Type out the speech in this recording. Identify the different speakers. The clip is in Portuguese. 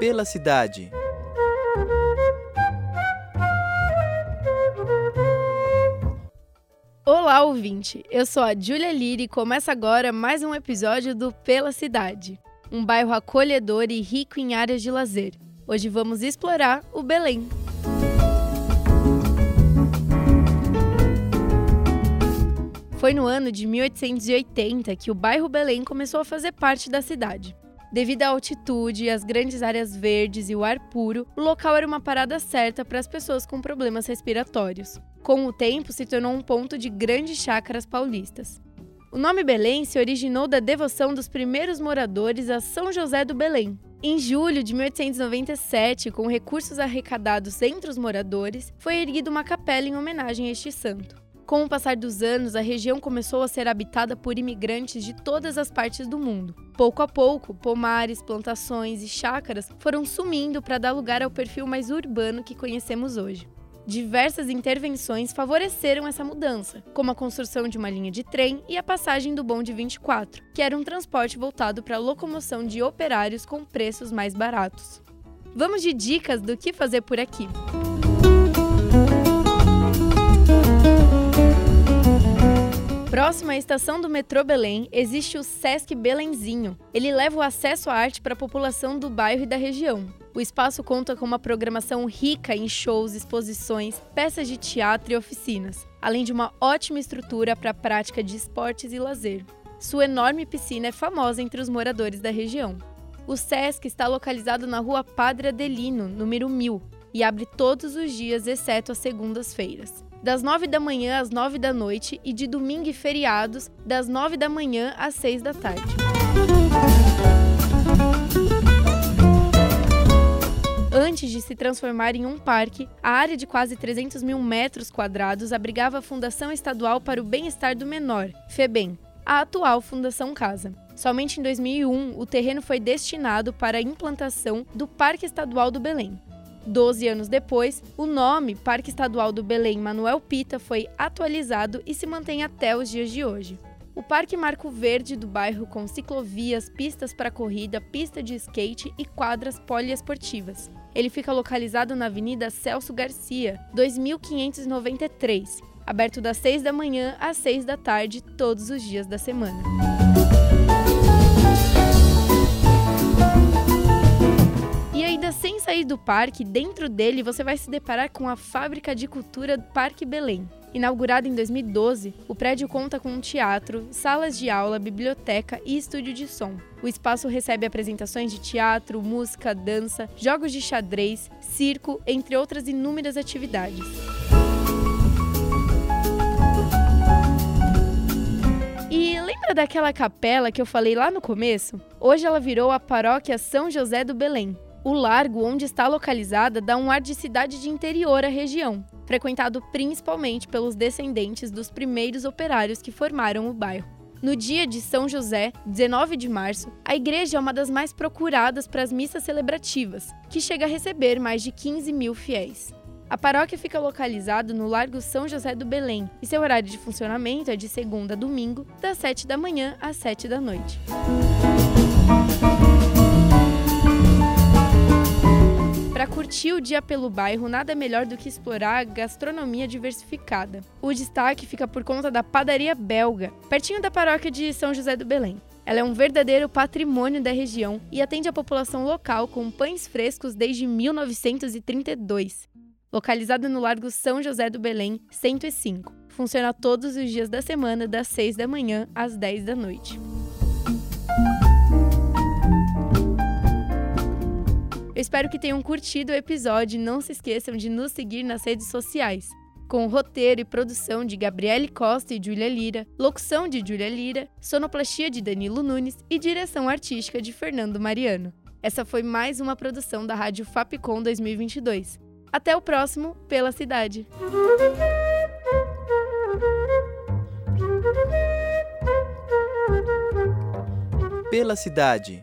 Speaker 1: Pela cidade.
Speaker 2: Olá, ouvinte! Eu sou a Júlia Lira e começa agora mais um episódio do Pela Cidade, um bairro acolhedor e rico em áreas de lazer. Hoje vamos explorar o Belém. Foi no ano de 1880 que o bairro Belém começou a fazer parte da cidade. Devido à altitude, às grandes áreas verdes e o ar puro, o local era uma parada certa para as pessoas com problemas respiratórios. Com o tempo, se tornou um ponto de grandes chácaras paulistas. O nome Belém se originou da devoção dos primeiros moradores a São José do Belém. Em julho de 1897, com recursos arrecadados entre os moradores, foi erguida uma capela em homenagem a este santo. Com o passar dos anos, a região começou a ser habitada por imigrantes de todas as partes do mundo. Pouco a pouco, pomares, plantações e chácaras foram sumindo para dar lugar ao perfil mais urbano que conhecemos hoje. Diversas intervenções favoreceram essa mudança, como a construção de uma linha de trem e a passagem do bonde 24, que era um transporte voltado para a locomoção de operários com preços mais baratos. Vamos de dicas do que fazer por aqui. Próximo à estação do metrô Belém, existe o Sesc Belenzinho. Ele leva o acesso à arte para a população do bairro e da região. O espaço conta com uma programação rica em shows, exposições, peças de teatro e oficinas, além de uma ótima estrutura para a prática de esportes e lazer. Sua enorme piscina é famosa entre os moradores da região. O Sesc está localizado na rua Padre Adelino, número 1000, e abre todos os dias, exceto as segundas-feiras das 9 da manhã às 9 da noite e de domingo e feriados, das 9 da manhã às 6 da tarde. Antes de se transformar em um parque, a área de quase 300 mil metros quadrados abrigava a Fundação Estadual para o Bem-Estar do Menor, FEBEM, a atual Fundação Casa. Somente em 2001, o terreno foi destinado para a implantação do Parque Estadual do Belém. Doze anos depois, o nome Parque Estadual do Belém Manuel Pita foi atualizado e se mantém até os dias de hoje. O Parque Marco Verde do bairro com ciclovias, pistas para corrida, pista de skate e quadras poliesportivas. Ele fica localizado na Avenida Celso Garcia, 2593, aberto das 6 da manhã às 6 da tarde todos os dias da semana. Parque, dentro dele você vai se deparar com a Fábrica de Cultura do Parque Belém. Inaugurado em 2012, o prédio conta com um teatro, salas de aula, biblioteca e estúdio de som. O espaço recebe apresentações de teatro, música, dança, jogos de xadrez, circo, entre outras inúmeras atividades. E lembra daquela capela que eu falei lá no começo? Hoje ela virou a paróquia São José do Belém. O largo onde está localizada dá um ar de cidade de interior à região, frequentado principalmente pelos descendentes dos primeiros operários que formaram o bairro. No dia de São José, 19 de março, a igreja é uma das mais procuradas para as missas celebrativas, que chega a receber mais de 15 mil fiéis. A paróquia fica localizada no Largo São José do Belém e seu horário de funcionamento é de segunda a domingo, das 7 da manhã às 7 da noite. Curtir o dia pelo bairro, nada melhor do que explorar a gastronomia diversificada. O destaque fica por conta da padaria belga, pertinho da paróquia de São José do Belém. Ela é um verdadeiro patrimônio da região e atende a população local com pães frescos desde 1932. Localizada no Largo São José do Belém, 105. Funciona todos os dias da semana, das 6 da manhã às 10 da noite. Espero que tenham curtido o episódio e não se esqueçam de nos seguir nas redes sociais. Com roteiro e produção de Gabriele Costa e Julia Lira, locução de Julia Lira, sonoplastia de Danilo Nunes e direção artística de Fernando Mariano. Essa foi mais uma produção da Rádio Fapcon 2022. Até o próximo Pela Cidade.
Speaker 1: Pela Cidade.